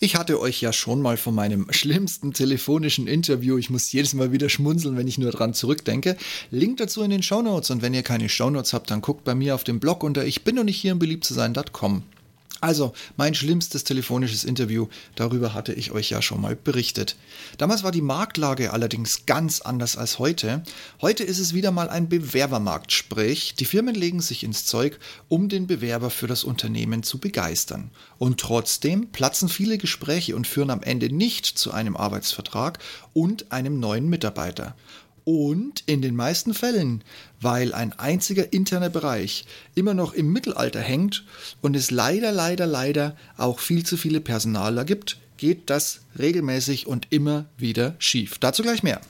Ich hatte euch ja schon mal von meinem schlimmsten telefonischen Interview, ich muss jedes Mal wieder schmunzeln, wenn ich nur dran zurückdenke. Link dazu in den Shownotes und wenn ihr keine Shownotes habt, dann guckt bei mir auf dem Blog unter ich bin noch nicht hier im beliebt zu sein.com. Also, mein schlimmstes telefonisches Interview, darüber hatte ich euch ja schon mal berichtet. Damals war die Marktlage allerdings ganz anders als heute. Heute ist es wieder mal ein Bewerbermarkt, sprich, die Firmen legen sich ins Zeug, um den Bewerber für das Unternehmen zu begeistern. Und trotzdem platzen viele Gespräche und führen am Ende nicht zu einem Arbeitsvertrag und einem neuen Mitarbeiter. Und in den meisten Fällen, weil ein einziger interner Bereich immer noch im Mittelalter hängt und es leider, leider, leider auch viel zu viele Personaler gibt, geht das regelmäßig und immer wieder schief. Dazu gleich mehr.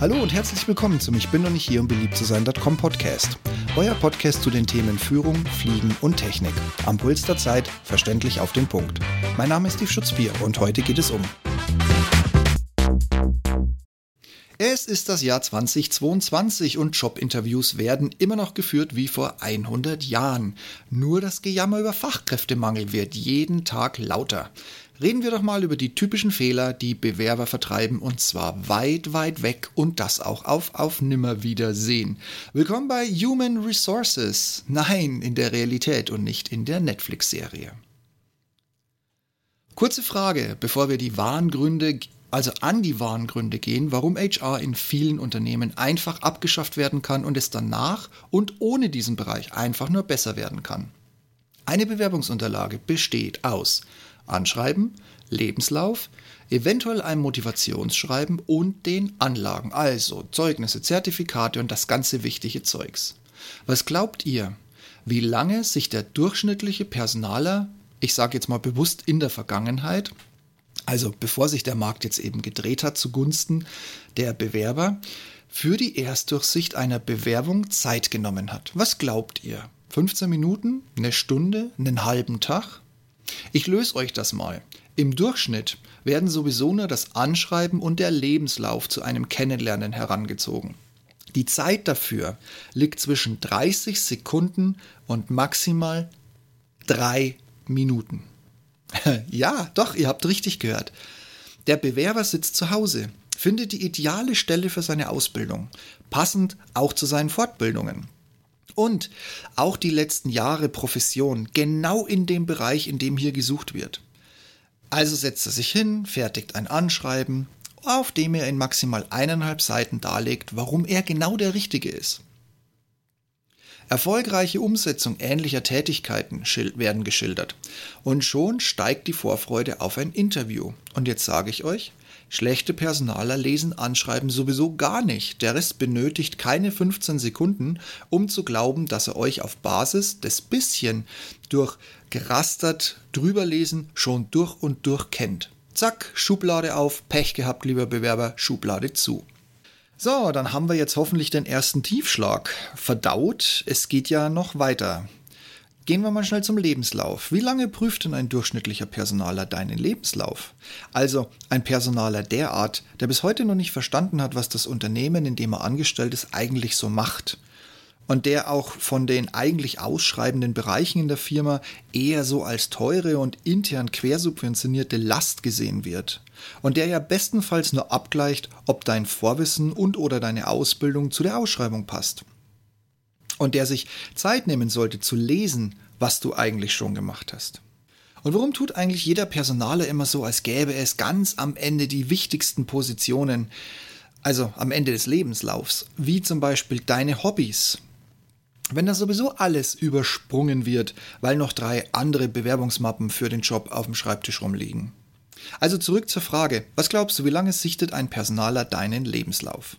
Hallo und herzlich willkommen zum Ich bin noch nicht hier, um beliebt zu sein.com Podcast. Euer Podcast zu den Themen Führung, Fliegen und Technik. Am Puls der Zeit, verständlich auf den Punkt. Mein Name ist Steve Schutzbier und heute geht es um es ist das Jahr 2022 und Jobinterviews werden immer noch geführt wie vor 100 Jahren. Nur das Gejammer über Fachkräftemangel wird jeden Tag lauter. Reden wir doch mal über die typischen Fehler, die Bewerber vertreiben und zwar weit, weit weg und das auch auf auf Nimmerwiedersehen. Willkommen bei Human Resources. Nein, in der Realität und nicht in der Netflix-Serie. Kurze Frage, bevor wir die wahren Gründe also an die wahren Gründe gehen, warum HR in vielen Unternehmen einfach abgeschafft werden kann und es danach und ohne diesen Bereich einfach nur besser werden kann. Eine Bewerbungsunterlage besteht aus Anschreiben, Lebenslauf, eventuell einem Motivationsschreiben und den Anlagen, also Zeugnisse, Zertifikate und das ganze wichtige Zeugs. Was glaubt ihr, wie lange sich der durchschnittliche Personaler, ich sage jetzt mal bewusst in der Vergangenheit, also bevor sich der Markt jetzt eben gedreht hat zugunsten der Bewerber, für die Erstdurchsicht einer Bewerbung Zeit genommen hat. Was glaubt ihr? 15 Minuten? Eine Stunde? Einen halben Tag? Ich löse euch das mal. Im Durchschnitt werden sowieso nur das Anschreiben und der Lebenslauf zu einem Kennenlernen herangezogen. Die Zeit dafür liegt zwischen 30 Sekunden und maximal drei Minuten. ja, doch, ihr habt richtig gehört. Der Bewerber sitzt zu Hause, findet die ideale Stelle für seine Ausbildung, passend auch zu seinen Fortbildungen. Und auch die letzten Jahre Profession, genau in dem Bereich, in dem hier gesucht wird. Also setzt er sich hin, fertigt ein Anschreiben, auf dem er in maximal eineinhalb Seiten darlegt, warum er genau der Richtige ist. Erfolgreiche Umsetzung ähnlicher Tätigkeiten werden geschildert. Und schon steigt die Vorfreude auf ein Interview. Und jetzt sage ich euch, schlechte Personaler lesen Anschreiben sowieso gar nicht. Der Rest benötigt keine 15 Sekunden, um zu glauben, dass er euch auf Basis des bisschen durch gerastert drüberlesen schon durch und durch kennt. Zack, Schublade auf, Pech gehabt, lieber Bewerber, Schublade zu. So, dann haben wir jetzt hoffentlich den ersten Tiefschlag verdaut. Es geht ja noch weiter. Gehen wir mal schnell zum Lebenslauf. Wie lange prüft denn ein durchschnittlicher Personaler deinen Lebenslauf? Also ein Personaler der Art, der bis heute noch nicht verstanden hat, was das Unternehmen, in dem er angestellt ist, eigentlich so macht und der auch von den eigentlich ausschreibenden Bereichen in der Firma eher so als teure und intern quersubventionierte Last gesehen wird. Und der ja bestenfalls nur abgleicht, ob dein Vorwissen und oder deine Ausbildung zu der Ausschreibung passt. Und der sich Zeit nehmen sollte zu lesen, was du eigentlich schon gemacht hast. Und warum tut eigentlich jeder Personaler immer so, als gäbe es ganz am Ende die wichtigsten Positionen, also am Ende des Lebenslaufs, wie zum Beispiel deine Hobbys, wenn da sowieso alles übersprungen wird, weil noch drei andere Bewerbungsmappen für den Job auf dem Schreibtisch rumliegen. Also zurück zur Frage, was glaubst du, wie lange sichtet ein Personaler deinen Lebenslauf?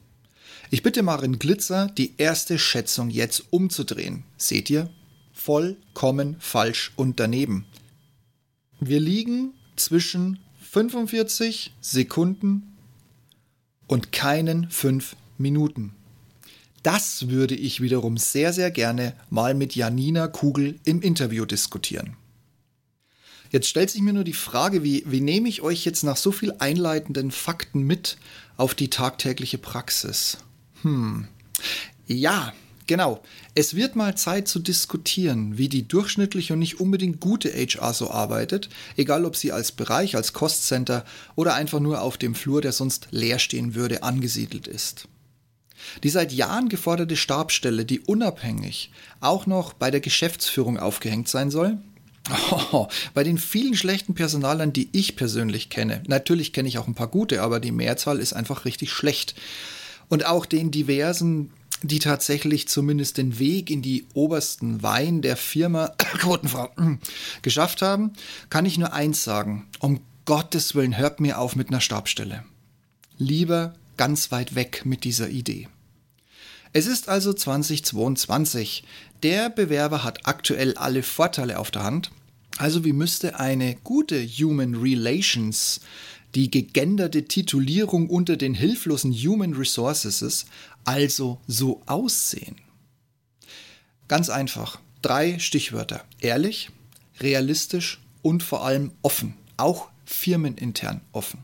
Ich bitte Marin Glitzer, die erste Schätzung jetzt umzudrehen. Seht ihr? Vollkommen falsch und daneben. Wir liegen zwischen 45 Sekunden und keinen 5 Minuten. Das würde ich wiederum sehr, sehr gerne mal mit Janina Kugel im Interview diskutieren. Jetzt stellt sich mir nur die Frage, wie, wie nehme ich euch jetzt nach so viel einleitenden Fakten mit auf die tagtägliche Praxis? Hm. Ja, Genau. Es wird mal Zeit zu diskutieren, wie die durchschnittliche und nicht unbedingt gute HR so arbeitet, egal ob sie als Bereich, als Cost-Center oder einfach nur auf dem Flur, der sonst leer stehen würde, angesiedelt ist. Die seit Jahren geforderte Stabstelle, die unabhängig auch noch bei der Geschäftsführung aufgehängt sein soll, Oh, bei den vielen schlechten Personalern, die ich persönlich kenne, natürlich kenne ich auch ein paar gute, aber die Mehrzahl ist einfach richtig schlecht. Und auch den diversen die tatsächlich zumindest den Weg in die obersten Wein der Firma Quotenfrau geschafft haben, kann ich nur eins sagen. Um Gottes Willen, hört mir auf mit einer Stabstelle. Lieber ganz weit weg mit dieser Idee. Es ist also 2022. Der Bewerber hat aktuell alle Vorteile auf der Hand. Also wie müsste eine gute Human Relations die gegenderte Titulierung unter den hilflosen Human Resources also so aussehen? Ganz einfach. Drei Stichwörter. Ehrlich, realistisch und vor allem offen. Auch firmenintern offen.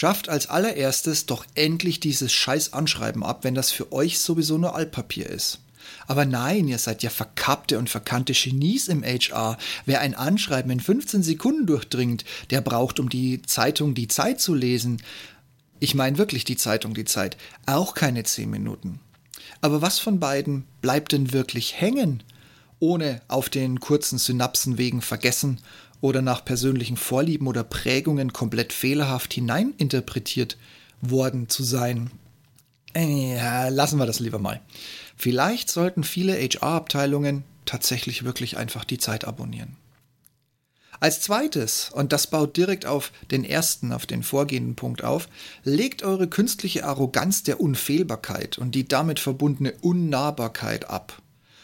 Schafft als allererstes doch endlich dieses scheiß Anschreiben ab, wenn das für euch sowieso nur Altpapier ist. Aber nein, ihr seid ja verkappte und verkannte Genies im HR. Wer ein Anschreiben in 15 Sekunden durchdringt, der braucht, um die Zeitung die Zeit zu lesen. Ich meine wirklich die Zeitung die Zeit, auch keine 10 Minuten. Aber was von beiden bleibt denn wirklich hängen, ohne auf den kurzen Synapsenwegen vergessen oder nach persönlichen Vorlieben oder Prägungen komplett fehlerhaft hineininterpretiert worden zu sein? Ja, lassen wir das lieber mal. Vielleicht sollten viele HR-Abteilungen tatsächlich wirklich einfach die Zeit abonnieren. Als zweites, und das baut direkt auf den ersten, auf den vorgehenden Punkt auf, legt eure künstliche Arroganz der Unfehlbarkeit und die damit verbundene Unnahbarkeit ab.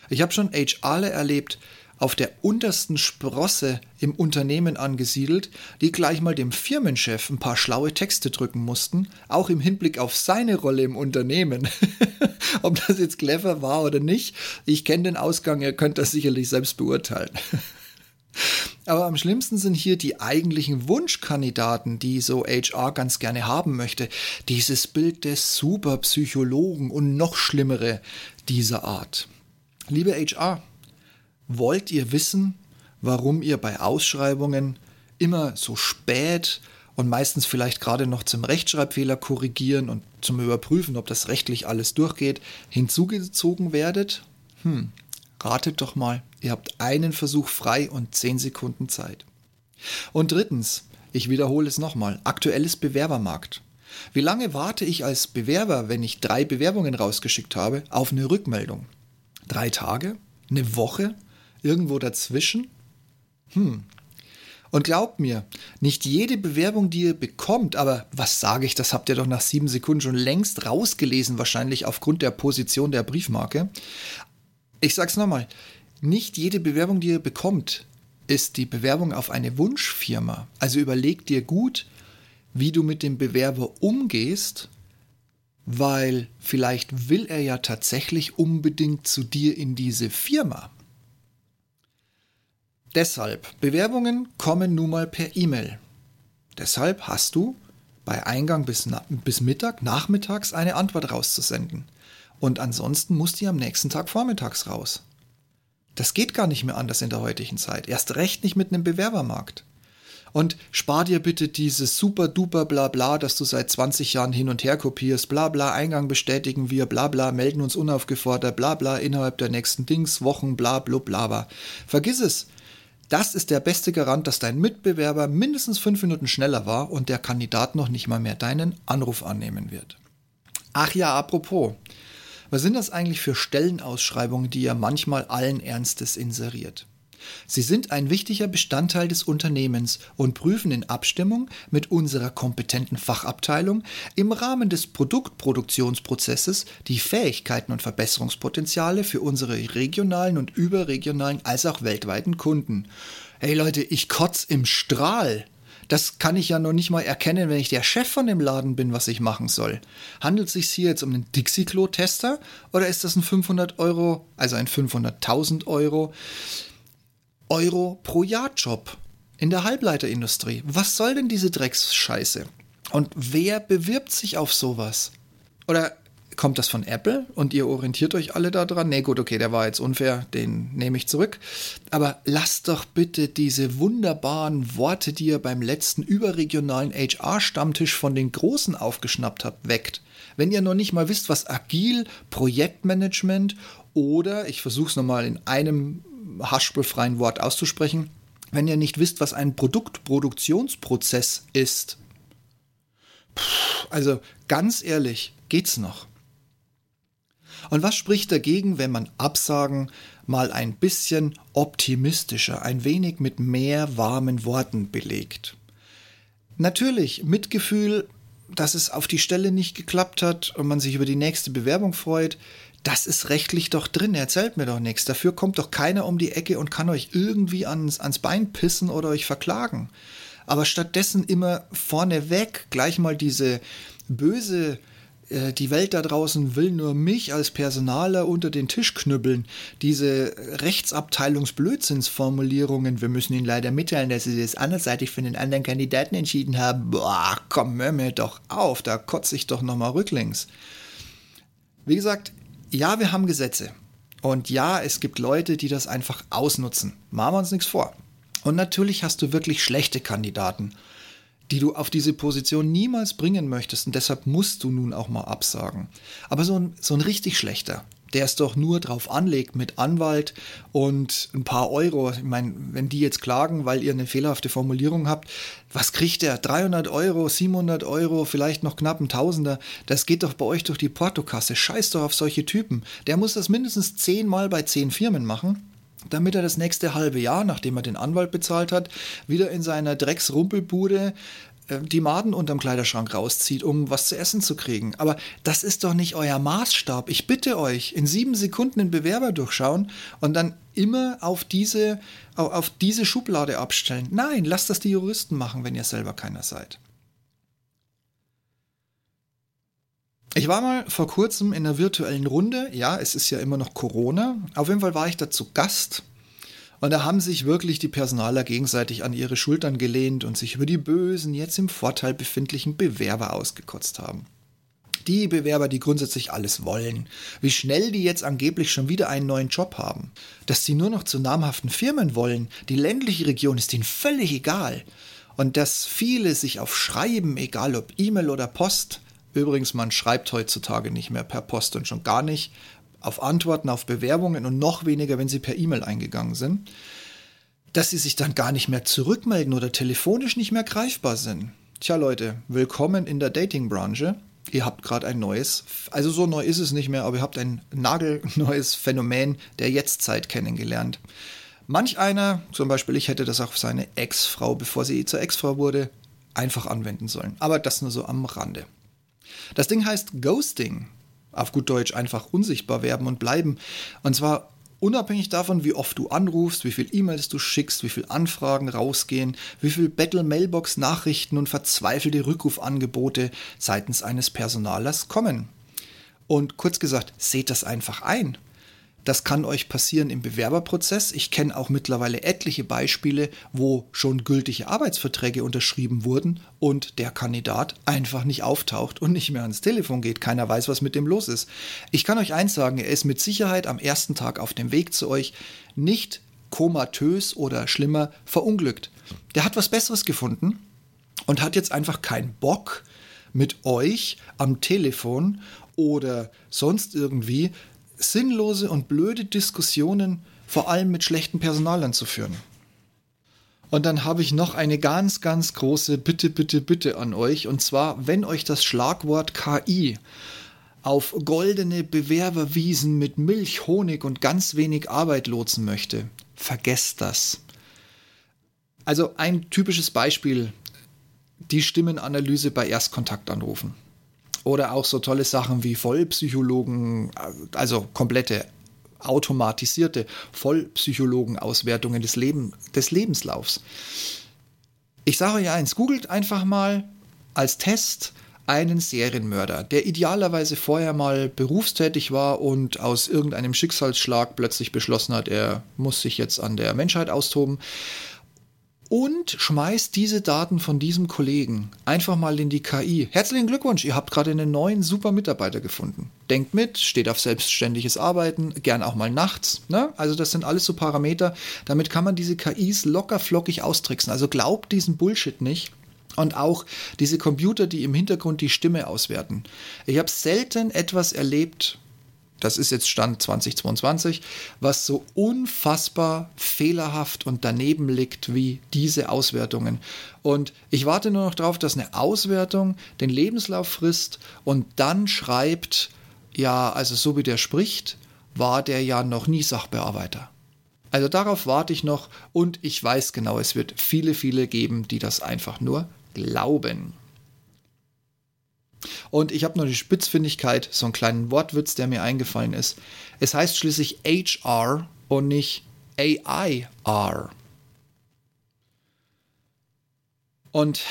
Ich habe schon HRler erlebt, auf der untersten Sprosse im Unternehmen angesiedelt, die gleich mal dem Firmenchef ein paar schlaue Texte drücken mussten, auch im Hinblick auf seine Rolle im Unternehmen. Ob das jetzt clever war oder nicht, ich kenne den Ausgang, ihr könnt das sicherlich selbst beurteilen. Aber am schlimmsten sind hier die eigentlichen Wunschkandidaten, die so HR ganz gerne haben möchte. Dieses Bild des Superpsychologen und noch schlimmere dieser Art. Liebe HR, Wollt ihr wissen, warum ihr bei Ausschreibungen immer so spät und meistens vielleicht gerade noch zum Rechtschreibfehler korrigieren und zum Überprüfen, ob das rechtlich alles durchgeht, hinzugezogen werdet? Hm, ratet doch mal, ihr habt einen Versuch frei und zehn Sekunden Zeit. Und drittens, ich wiederhole es nochmal, aktuelles Bewerbermarkt. Wie lange warte ich als Bewerber, wenn ich drei Bewerbungen rausgeschickt habe, auf eine Rückmeldung? Drei Tage? Eine Woche? Irgendwo dazwischen? Hm. Und glaubt mir, nicht jede Bewerbung, die ihr bekommt, aber was sage ich, das habt ihr doch nach sieben Sekunden schon längst rausgelesen, wahrscheinlich aufgrund der Position der Briefmarke. Ich sag's nochmal, nicht jede Bewerbung, die ihr bekommt, ist die Bewerbung auf eine Wunschfirma. Also überleg dir gut, wie du mit dem Bewerber umgehst, weil vielleicht will er ja tatsächlich unbedingt zu dir in diese Firma. Deshalb, Bewerbungen kommen nun mal per E-Mail. Deshalb hast du bei Eingang bis, bis Mittag, nachmittags eine Antwort rauszusenden. Und ansonsten muss die am nächsten Tag vormittags raus. Das geht gar nicht mehr anders in der heutigen Zeit. Erst recht nicht mit einem Bewerbermarkt. Und spar dir bitte dieses super duper bla bla, das du seit 20 Jahren hin und her kopierst. Bla bla, Eingang bestätigen wir, bla bla, melden uns unaufgefordert, bla bla, innerhalb der nächsten Dings, Wochen, bla bla bla. Vergiss es. Das ist der beste Garant, dass dein Mitbewerber mindestens fünf Minuten schneller war und der Kandidat noch nicht mal mehr deinen Anruf annehmen wird. Ach ja, apropos. Was sind das eigentlich für Stellenausschreibungen, die ihr manchmal allen Ernstes inseriert? Sie sind ein wichtiger Bestandteil des Unternehmens und prüfen in Abstimmung mit unserer kompetenten Fachabteilung im Rahmen des Produktproduktionsprozesses die Fähigkeiten und Verbesserungspotenziale für unsere regionalen und überregionalen als auch weltweiten Kunden. Hey Leute, ich kotz im Strahl. Das kann ich ja noch nicht mal erkennen, wenn ich der Chef von dem Laden bin, was ich machen soll. Handelt es sich hier jetzt um einen Dixie-Klo-Tester oder ist das ein 500 Euro, also ein 500.000 Euro Euro pro Jahr Job in der Halbleiterindustrie. Was soll denn diese Drecksscheiße? Und wer bewirbt sich auf sowas? Oder kommt das von Apple und ihr orientiert euch alle daran. Nee, gut, okay, der war jetzt unfair, den nehme ich zurück. Aber lasst doch bitte diese wunderbaren Worte, die ihr beim letzten überregionalen HR-Stammtisch von den Großen aufgeschnappt habt, weckt. Wenn ihr noch nicht mal wisst, was agil, Projektmanagement oder, ich versuche es nochmal in einem haschbefreien Wort auszusprechen, wenn ihr nicht wisst, was ein Produktproduktionsprozess ist. Also ganz ehrlich, geht's noch? Und was spricht dagegen, wenn man Absagen mal ein bisschen optimistischer, ein wenig mit mehr warmen Worten belegt? Natürlich, Mitgefühl, dass es auf die Stelle nicht geklappt hat und man sich über die nächste Bewerbung freut, das ist rechtlich doch drin, erzählt mir doch nichts. Dafür kommt doch keiner um die Ecke und kann euch irgendwie ans, ans Bein pissen oder euch verklagen. Aber stattdessen immer vorneweg gleich mal diese böse äh, die Welt da draußen will nur mich als Personaler unter den Tisch knüppeln. Diese Rechtsabteilungsblödsinnsformulierungen, wir müssen Ihnen leider mitteilen, dass Sie das anderseitig für den anderen Kandidaten entschieden haben. Boah, komm, hör mir doch auf, da kotze ich doch nochmal rücklings. Wie gesagt, ja, wir haben Gesetze. Und ja, es gibt Leute, die das einfach ausnutzen. Machen wir uns nichts vor. Und natürlich hast du wirklich schlechte Kandidaten die du auf diese Position niemals bringen möchtest und deshalb musst du nun auch mal absagen. Aber so ein, so ein richtig schlechter, der es doch nur drauf anlegt mit Anwalt und ein paar Euro. Ich meine, wenn die jetzt klagen, weil ihr eine fehlerhafte Formulierung habt, was kriegt der? 300 Euro, 700 Euro, vielleicht noch knapp ein Tausender. Das geht doch bei euch durch die Portokasse. Scheiß doch auf solche Typen. Der muss das mindestens zehnmal bei zehn Firmen machen damit er das nächste halbe Jahr, nachdem er den Anwalt bezahlt hat, wieder in seiner Drecksrumpelbude die Maden unterm Kleiderschrank rauszieht, um was zu essen zu kriegen. Aber das ist doch nicht euer Maßstab. Ich bitte euch, in sieben Sekunden den Bewerber durchschauen und dann immer auf diese, auf diese Schublade abstellen. Nein, lasst das die Juristen machen, wenn ihr selber keiner seid. Ich war mal vor kurzem in einer virtuellen Runde. Ja, es ist ja immer noch Corona. Auf jeden Fall war ich da zu Gast. Und da haben sich wirklich die Personaler gegenseitig an ihre Schultern gelehnt und sich über die bösen, jetzt im Vorteil befindlichen Bewerber ausgekotzt haben. Die Bewerber, die grundsätzlich alles wollen. Wie schnell die jetzt angeblich schon wieder einen neuen Job haben. Dass sie nur noch zu namhaften Firmen wollen. Die ländliche Region ist ihnen völlig egal. Und dass viele sich auf Schreiben, egal ob E-Mail oder Post, Übrigens, man schreibt heutzutage nicht mehr per Post und schon gar nicht auf Antworten auf Bewerbungen und noch weniger, wenn sie per E-Mail eingegangen sind, dass sie sich dann gar nicht mehr zurückmelden oder telefonisch nicht mehr greifbar sind. Tja Leute, willkommen in der Dating-Branche. Ihr habt gerade ein neues, also so neu ist es nicht mehr, aber ihr habt ein nagelneues Phänomen der Jetztzeit kennengelernt. Manch einer, zum Beispiel ich hätte das auch seine Ex-Frau, bevor sie zur Ex-Frau wurde, einfach anwenden sollen. Aber das nur so am Rande. Das Ding heißt Ghosting. Auf gut Deutsch einfach unsichtbar werden und bleiben. Und zwar unabhängig davon, wie oft du anrufst, wie viel E-Mails du schickst, wie viel Anfragen rausgehen, wie viel Battle-Mailbox-Nachrichten und verzweifelte Rückrufangebote seitens eines Personalers kommen. Und kurz gesagt, seht das einfach ein. Das kann euch passieren im Bewerberprozess. Ich kenne auch mittlerweile etliche Beispiele, wo schon gültige Arbeitsverträge unterschrieben wurden und der Kandidat einfach nicht auftaucht und nicht mehr ans Telefon geht. Keiner weiß, was mit dem los ist. Ich kann euch eins sagen, er ist mit Sicherheit am ersten Tag auf dem Weg zu euch nicht komatös oder schlimmer verunglückt. Der hat was Besseres gefunden und hat jetzt einfach keinen Bock, mit euch am Telefon oder sonst irgendwie sinnlose und blöde Diskussionen vor allem mit schlechten Personalern zu führen. Und dann habe ich noch eine ganz, ganz große Bitte, Bitte, Bitte an euch. Und zwar, wenn euch das Schlagwort KI auf goldene Bewerberwiesen mit Milch, Honig und ganz wenig Arbeit lotsen möchte, vergesst das. Also ein typisches Beispiel, die Stimmenanalyse bei Erstkontaktanrufen. Oder auch so tolle Sachen wie Vollpsychologen, also komplette automatisierte Vollpsychologenauswertungen des, Leben, des Lebenslaufs. Ich sage euch eins, googelt einfach mal als Test einen Serienmörder, der idealerweise vorher mal berufstätig war und aus irgendeinem Schicksalsschlag plötzlich beschlossen hat, er muss sich jetzt an der Menschheit austoben und schmeißt diese Daten von diesem Kollegen einfach mal in die KI. Herzlichen Glückwunsch, ihr habt gerade einen neuen super Mitarbeiter gefunden. Denkt mit, steht auf selbstständiges Arbeiten, gern auch mal nachts. Ne? Also das sind alles so Parameter. Damit kann man diese KIs locker flockig austricksen. Also glaubt diesen Bullshit nicht. Und auch diese Computer, die im Hintergrund die Stimme auswerten. Ich habe selten etwas erlebt, das ist jetzt Stand 2022, was so unfassbar fehlerhaft und daneben liegt wie diese Auswertungen. Und ich warte nur noch darauf, dass eine Auswertung den Lebenslauf frisst und dann schreibt, ja, also so wie der spricht, war der ja noch nie Sachbearbeiter. Also darauf warte ich noch und ich weiß genau, es wird viele, viele geben, die das einfach nur glauben. Und ich habe noch die Spitzfindigkeit, so einen kleinen Wortwitz, der mir eingefallen ist. Es heißt schließlich HR und nicht AIR. Und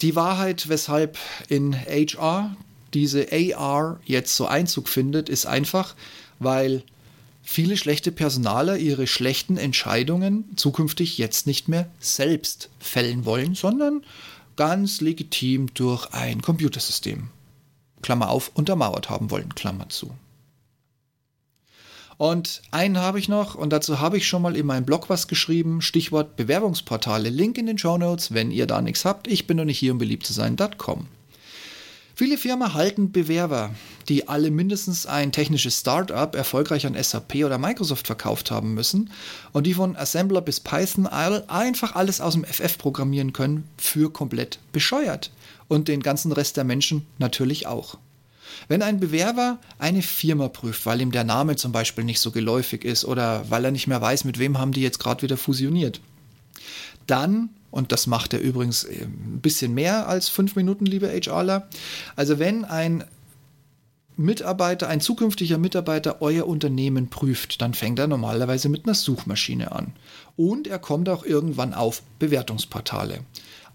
die Wahrheit, weshalb in HR diese AR jetzt so Einzug findet, ist einfach, weil viele schlechte Personaler ihre schlechten Entscheidungen zukünftig jetzt nicht mehr selbst fällen wollen, sondern ganz legitim durch ein Computersystem. Klammer auf, untermauert haben wollen, Klammer zu. Und einen habe ich noch und dazu habe ich schon mal in meinem Blog was geschrieben, Stichwort Bewerbungsportale, Link in den Show Notes, wenn ihr da nichts habt. Ich bin noch nicht hier, um beliebt zu sein.com. Viele Firmen halten Bewerber, die alle mindestens ein technisches Startup erfolgreich an SAP oder Microsoft verkauft haben müssen und die von Assembler bis Python einfach alles aus dem FF programmieren können, für komplett bescheuert. Und den ganzen Rest der Menschen natürlich auch. Wenn ein Bewerber eine Firma prüft, weil ihm der Name zum Beispiel nicht so geläufig ist oder weil er nicht mehr weiß, mit wem haben die jetzt gerade wieder fusioniert, dann und das macht er übrigens äh, ein bisschen mehr als fünf Minuten, liebe HRler. Also wenn ein Mitarbeiter, ein zukünftiger Mitarbeiter euer Unternehmen prüft, dann fängt er normalerweise mit einer Suchmaschine an. Und er kommt auch irgendwann auf Bewertungsportale.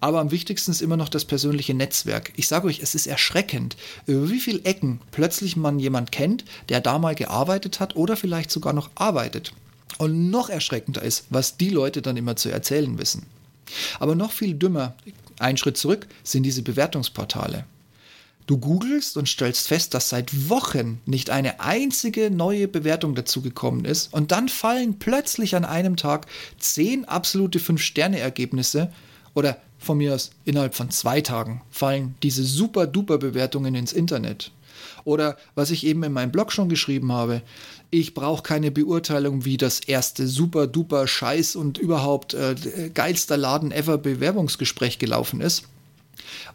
Aber am wichtigsten ist immer noch das persönliche Netzwerk. Ich sage euch, es ist erschreckend, über wie viele Ecken plötzlich man jemand kennt, der da mal gearbeitet hat oder vielleicht sogar noch arbeitet. Und noch erschreckender ist, was die Leute dann immer zu erzählen wissen. Aber noch viel dümmer, ein Schritt zurück, sind diese Bewertungsportale. Du googelst und stellst fest, dass seit Wochen nicht eine einzige neue Bewertung dazu gekommen ist und dann fallen plötzlich an einem Tag zehn absolute Fünf-Sterne-Ergebnisse oder von mir aus innerhalb von zwei Tagen fallen diese super duper Bewertungen ins Internet. Oder was ich eben in meinem Blog schon geschrieben habe, ich brauche keine Beurteilung, wie das erste super duper Scheiß und überhaupt äh, geilster Laden ever Bewerbungsgespräch gelaufen ist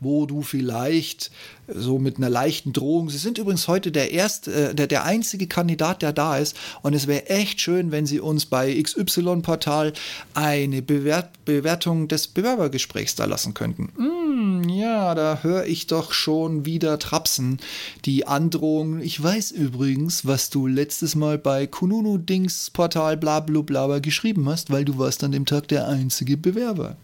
wo du vielleicht so mit einer leichten Drohung, sie sind übrigens heute der erste, äh, der, der einzige Kandidat, der da ist und es wäre echt schön, wenn sie uns bei XY-Portal eine Bewert Bewertung des Bewerbergesprächs da lassen könnten. Mm, ja, da höre ich doch schon wieder Trapsen. Die Androhung, ich weiß übrigens, was du letztes Mal bei Kununu-Dings-Portal bla geschrieben hast, weil du warst an dem Tag der einzige Bewerber.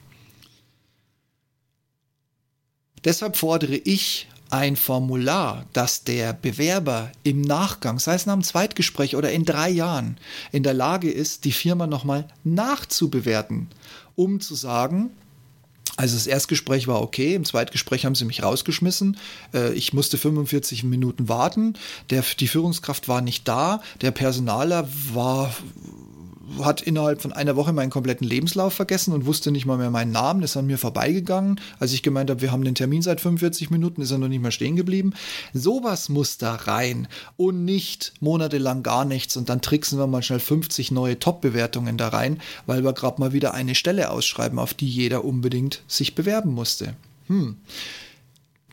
Deshalb fordere ich ein Formular, das der Bewerber im Nachgang, sei es nach einem Zweitgespräch oder in drei Jahren, in der Lage ist, die Firma nochmal nachzubewerten, um zu sagen, also das Erstgespräch war okay, im Zweitgespräch haben sie mich rausgeschmissen. Äh, ich musste 45 Minuten warten. Der, die Führungskraft war nicht da. Der Personaler war hat innerhalb von einer Woche meinen kompletten Lebenslauf vergessen und wusste nicht mal mehr meinen Namen, ist an mir vorbeigegangen. Als ich gemeint habe, wir haben den Termin seit 45 Minuten, ist er noch nicht mal stehen geblieben. Sowas muss da rein und nicht monatelang gar nichts und dann tricksen wir mal schnell 50 neue Top-Bewertungen da rein, weil wir gerade mal wieder eine Stelle ausschreiben, auf die jeder unbedingt sich bewerben musste. Hm.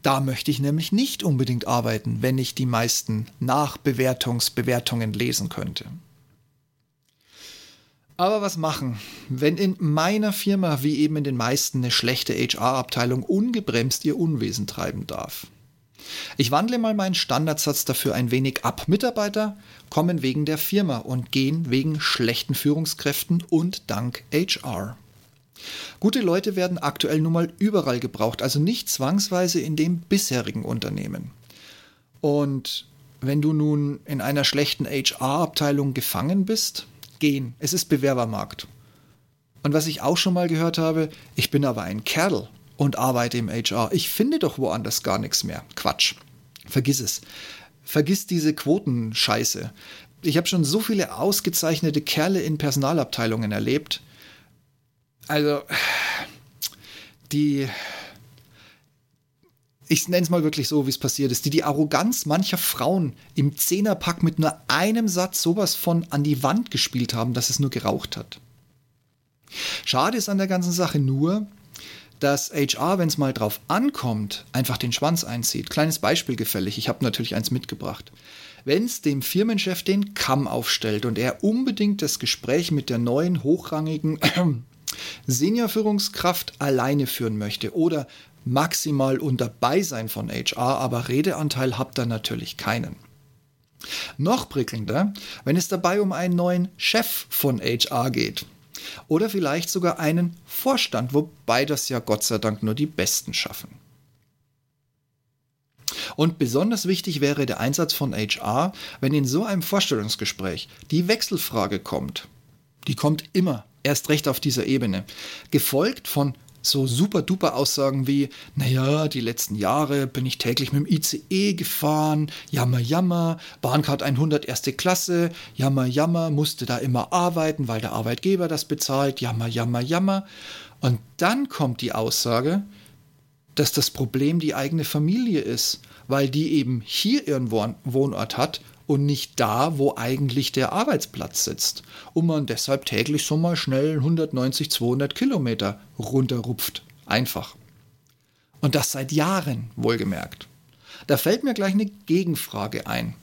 Da möchte ich nämlich nicht unbedingt arbeiten, wenn ich die meisten Nachbewertungsbewertungen lesen könnte. Aber was machen, wenn in meiner Firma wie eben in den meisten eine schlechte HR-Abteilung ungebremst ihr Unwesen treiben darf? Ich wandle mal meinen Standardsatz dafür ein wenig ab. Mitarbeiter kommen wegen der Firma und gehen wegen schlechten Führungskräften und dank HR. Gute Leute werden aktuell nun mal überall gebraucht, also nicht zwangsweise in dem bisherigen Unternehmen. Und wenn du nun in einer schlechten HR-Abteilung gefangen bist, gehen. Es ist Bewerbermarkt. Und was ich auch schon mal gehört habe, ich bin aber ein Kerl und arbeite im HR. Ich finde doch woanders gar nichts mehr. Quatsch. Vergiss es. Vergiss diese Quotenscheiße. Ich habe schon so viele ausgezeichnete Kerle in Personalabteilungen erlebt. Also, die, ich nenne es mal wirklich so, wie es passiert ist, die die Arroganz mancher Frauen im Zehnerpack mit nur einem Satz sowas von an die Wand gespielt haben, dass es nur geraucht hat. Schade ist an der ganzen Sache nur, dass HR, wenn es mal drauf ankommt, einfach den Schwanz einzieht. Kleines Beispiel gefällig, ich habe natürlich eins mitgebracht. Wenn es dem Firmenchef den Kamm aufstellt und er unbedingt das Gespräch mit der neuen hochrangigen Seniorführungskraft alleine führen möchte oder maximal unter Beisein von HR, aber Redeanteil habt ihr natürlich keinen. Noch prickelnder, wenn es dabei um einen neuen Chef von HR geht. Oder vielleicht sogar einen Vorstand, wobei das ja Gott sei Dank nur die Besten schaffen. Und besonders wichtig wäre der Einsatz von HR, wenn in so einem Vorstellungsgespräch die Wechselfrage kommt. Die kommt immer, erst recht auf dieser Ebene, gefolgt von so super duper Aussagen wie, naja, die letzten Jahre bin ich täglich mit dem ICE gefahren, jammer, jammer, Bahncard 100 erste Klasse, jammer, jammer, musste da immer arbeiten, weil der Arbeitgeber das bezahlt, jammer, jammer, jammer. Und dann kommt die Aussage, dass das Problem die eigene Familie ist, weil die eben hier ihren Wohnort hat und nicht da, wo eigentlich der Arbeitsplatz sitzt. Und man deshalb täglich so mal schnell 190, 200 Kilometer runterrupft. Einfach. Und das seit Jahren, wohlgemerkt. Da fällt mir gleich eine Gegenfrage ein.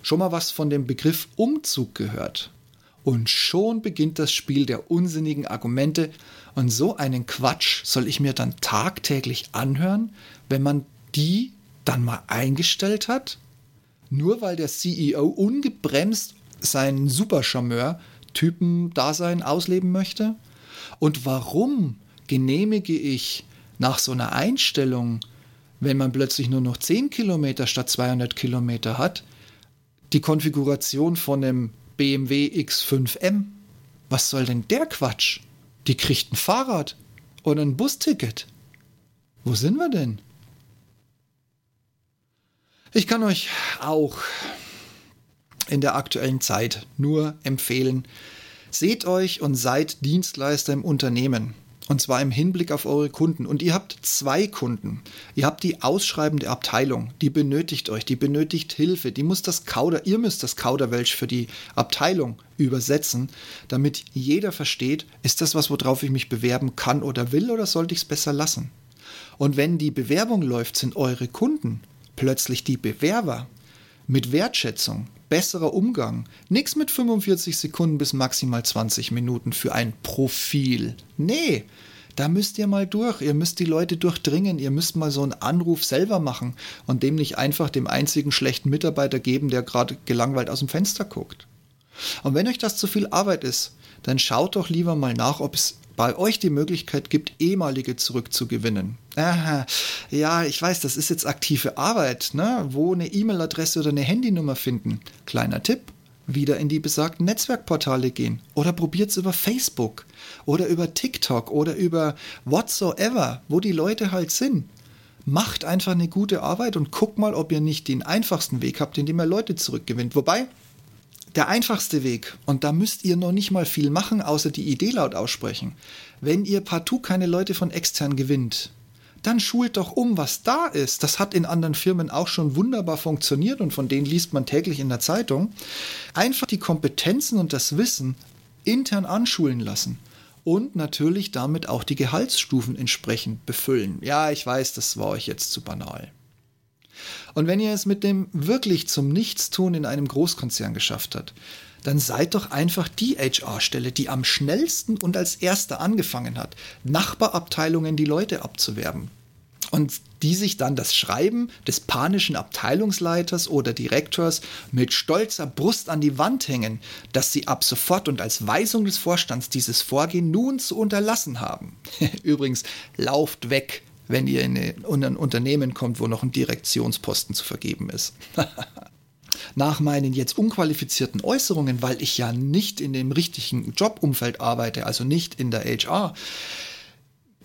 Schon mal was von dem Begriff Umzug gehört? Und schon beginnt das Spiel der unsinnigen Argumente. Und so einen Quatsch soll ich mir dann tagtäglich anhören, wenn man die dann mal eingestellt hat? Nur weil der CEO ungebremst seinen Supercharmeur-Typen-Dasein ausleben möchte? Und warum genehmige ich nach so einer Einstellung, wenn man plötzlich nur noch 10 Kilometer statt 200 Kilometer hat, die Konfiguration von einem BMW X5M? Was soll denn der Quatsch? Die kriegt ein Fahrrad oder ein Busticket. Wo sind wir denn? Ich kann euch auch in der aktuellen Zeit nur empfehlen, seht euch und seid Dienstleister im Unternehmen. Und zwar im Hinblick auf eure Kunden. Und ihr habt zwei Kunden. Ihr habt die ausschreibende Abteilung, die benötigt euch, die benötigt Hilfe, die muss das Kauder, ihr müsst das Kauderwelsch für die Abteilung übersetzen, damit jeder versteht, ist das was, worauf ich mich bewerben kann oder will, oder sollte ich es besser lassen? Und wenn die Bewerbung läuft, sind eure Kunden plötzlich die Bewerber mit Wertschätzung, besserer Umgang, nichts mit 45 Sekunden bis maximal 20 Minuten für ein Profil. Nee, da müsst ihr mal durch. Ihr müsst die Leute durchdringen. Ihr müsst mal so einen Anruf selber machen und dem nicht einfach dem einzigen schlechten Mitarbeiter geben, der gerade gelangweilt aus dem Fenster guckt. Und wenn euch das zu viel Arbeit ist, dann schaut doch lieber mal nach, ob es bei euch die Möglichkeit gibt, ehemalige zurückzugewinnen. Aha, ja, ich weiß, das ist jetzt aktive Arbeit, ne? wo eine E-Mail-Adresse oder eine Handynummer finden. Kleiner Tipp, wieder in die besagten Netzwerkportale gehen oder probiert es über Facebook oder über TikTok oder über whatsoever, wo die Leute halt sind. Macht einfach eine gute Arbeit und guckt mal, ob ihr nicht den einfachsten Weg habt, indem ihr Leute zurückgewinnt. Wobei, der einfachste Weg, und da müsst ihr noch nicht mal viel machen, außer die Idee laut aussprechen, wenn ihr partout keine Leute von extern gewinnt, dann schult doch um, was da ist. Das hat in anderen Firmen auch schon wunderbar funktioniert und von denen liest man täglich in der Zeitung. Einfach die Kompetenzen und das Wissen intern anschulen lassen und natürlich damit auch die Gehaltsstufen entsprechend befüllen. Ja, ich weiß, das war euch jetzt zu banal. Und wenn ihr es mit dem wirklich zum Nichtstun in einem Großkonzern geschafft habt, dann seid doch einfach die HR-Stelle, die am schnellsten und als erste angefangen hat, Nachbarabteilungen die Leute abzuwerben. Und die sich dann das Schreiben des panischen Abteilungsleiters oder Direktors mit stolzer Brust an die Wand hängen, dass sie ab sofort und als Weisung des Vorstands dieses Vorgehen nun zu unterlassen haben. Übrigens, lauft weg, wenn ihr in ein Unternehmen kommt, wo noch ein Direktionsposten zu vergeben ist. nach meinen jetzt unqualifizierten Äußerungen, weil ich ja nicht in dem richtigen Jobumfeld arbeite, also nicht in der HR,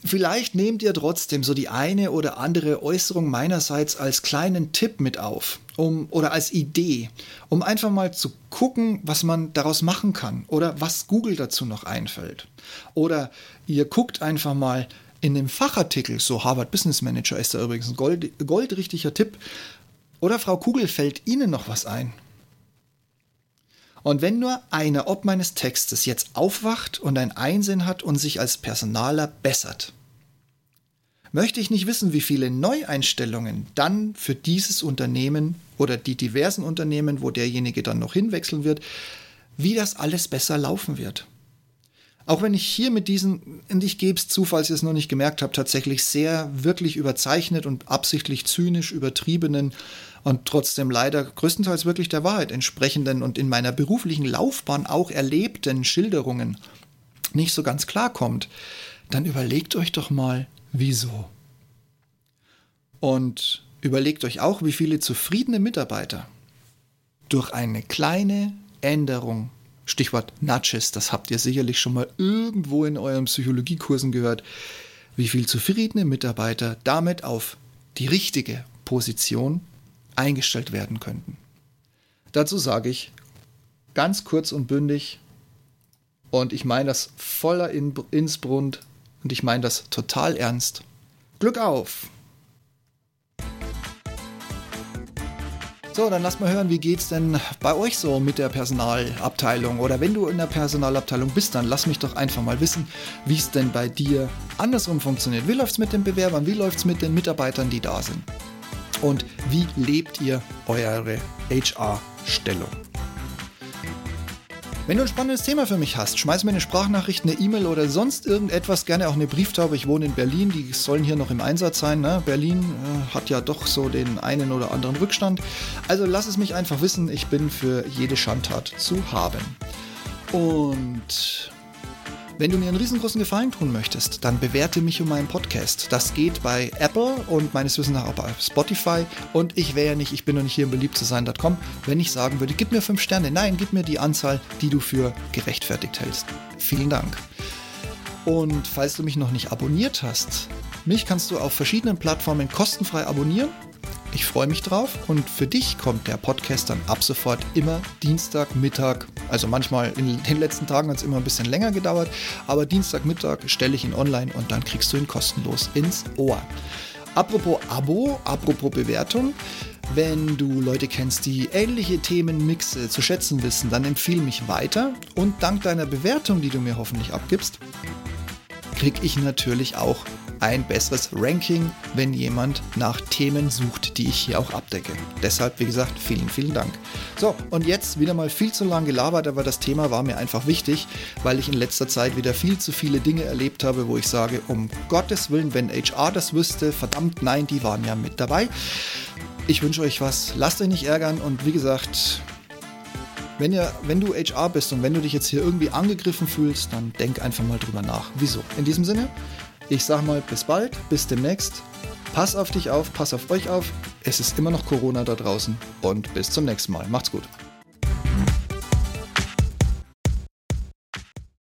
Vielleicht nehmt ihr trotzdem so die eine oder andere Äußerung meinerseits als kleinen Tipp mit auf, um oder als Idee, um einfach mal zu gucken, was man daraus machen kann oder was Google dazu noch einfällt. Oder ihr guckt einfach mal in dem Fachartikel, so Harvard Business Manager ist da übrigens ein gold, goldrichtiger Tipp. Oder Frau Kugel, fällt Ihnen noch was ein? Und wenn nur einer ob meines Textes jetzt aufwacht und ein Einsinn hat und sich als Personaler bessert, möchte ich nicht wissen, wie viele Neueinstellungen dann für dieses Unternehmen oder die diversen Unternehmen, wo derjenige dann noch hinwechseln wird, wie das alles besser laufen wird. Auch wenn ich hier mit diesen, und ich gebe es zu, falls ihr es noch nicht gemerkt habt, tatsächlich sehr wirklich überzeichnet und absichtlich zynisch übertriebenen und trotzdem leider größtenteils wirklich der Wahrheit entsprechenden und in meiner beruflichen Laufbahn auch erlebten Schilderungen nicht so ganz klarkommt, dann überlegt euch doch mal, wieso. Und überlegt euch auch, wie viele zufriedene Mitarbeiter durch eine kleine Änderung Stichwort Nudges, das habt ihr sicherlich schon mal irgendwo in euren Psychologiekursen gehört, wie viel zufriedene Mitarbeiter damit auf die richtige Position eingestellt werden könnten. Dazu sage ich ganz kurz und bündig, und ich meine das voller Innsbrund und ich meine das total ernst. Glück auf! So, dann lasst mal hören, wie geht's denn bei euch so mit der Personalabteilung? Oder wenn du in der Personalabteilung bist, dann lass mich doch einfach mal wissen, wie es denn bei dir andersrum funktioniert. Wie läuft's mit den Bewerbern? Wie läuft's mit den Mitarbeitern, die da sind? Und wie lebt ihr eure HR-Stellung? Wenn du ein spannendes Thema für mich hast, schmeiß mir eine Sprachnachricht, eine E-Mail oder sonst irgendetwas, gerne auch eine Brieftaube. Ich wohne in Berlin, die sollen hier noch im Einsatz sein. Ne? Berlin äh, hat ja doch so den einen oder anderen Rückstand. Also lass es mich einfach wissen, ich bin für jede Schandtat zu haben. Und wenn du mir einen riesengroßen Gefallen tun möchtest, dann bewerte mich um meinen Podcast. Das geht bei Apple und meines Wissens nach auch bei Spotify. Und ich wäre nicht, ich bin noch nicht hier im beliebt zu sein.com, wenn ich sagen würde, gib mir fünf Sterne. Nein, gib mir die Anzahl, die du für gerechtfertigt hältst. Vielen Dank. Und falls du mich noch nicht abonniert hast, mich kannst du auf verschiedenen Plattformen kostenfrei abonnieren. Ich freue mich drauf und für dich kommt der Podcast dann ab sofort immer Dienstagmittag. Also manchmal in den letzten Tagen hat es immer ein bisschen länger gedauert, aber Dienstagmittag stelle ich ihn online und dann kriegst du ihn kostenlos ins Ohr. Apropos Abo, apropos Bewertung. Wenn du Leute kennst, die ähnliche Themenmixe zu schätzen wissen, dann empfehle mich weiter und dank deiner Bewertung, die du mir hoffentlich abgibst, kriege ich natürlich auch ein besseres Ranking, wenn jemand nach Themen sucht, die ich hier auch abdecke. Deshalb, wie gesagt, vielen, vielen Dank. So, und jetzt wieder mal viel zu lang gelabert, aber das Thema war mir einfach wichtig, weil ich in letzter Zeit wieder viel zu viele Dinge erlebt habe, wo ich sage, um Gottes Willen, wenn HR das wüsste, verdammt nein, die waren ja mit dabei. Ich wünsche euch was, lasst euch nicht ärgern und wie gesagt, wenn, ihr, wenn du HR bist und wenn du dich jetzt hier irgendwie angegriffen fühlst, dann denk einfach mal drüber nach. Wieso? In diesem Sinne, ich sag mal bis bald, bis demnächst. Pass auf dich auf, pass auf euch auf. Es ist immer noch Corona da draußen und bis zum nächsten Mal. Macht's gut.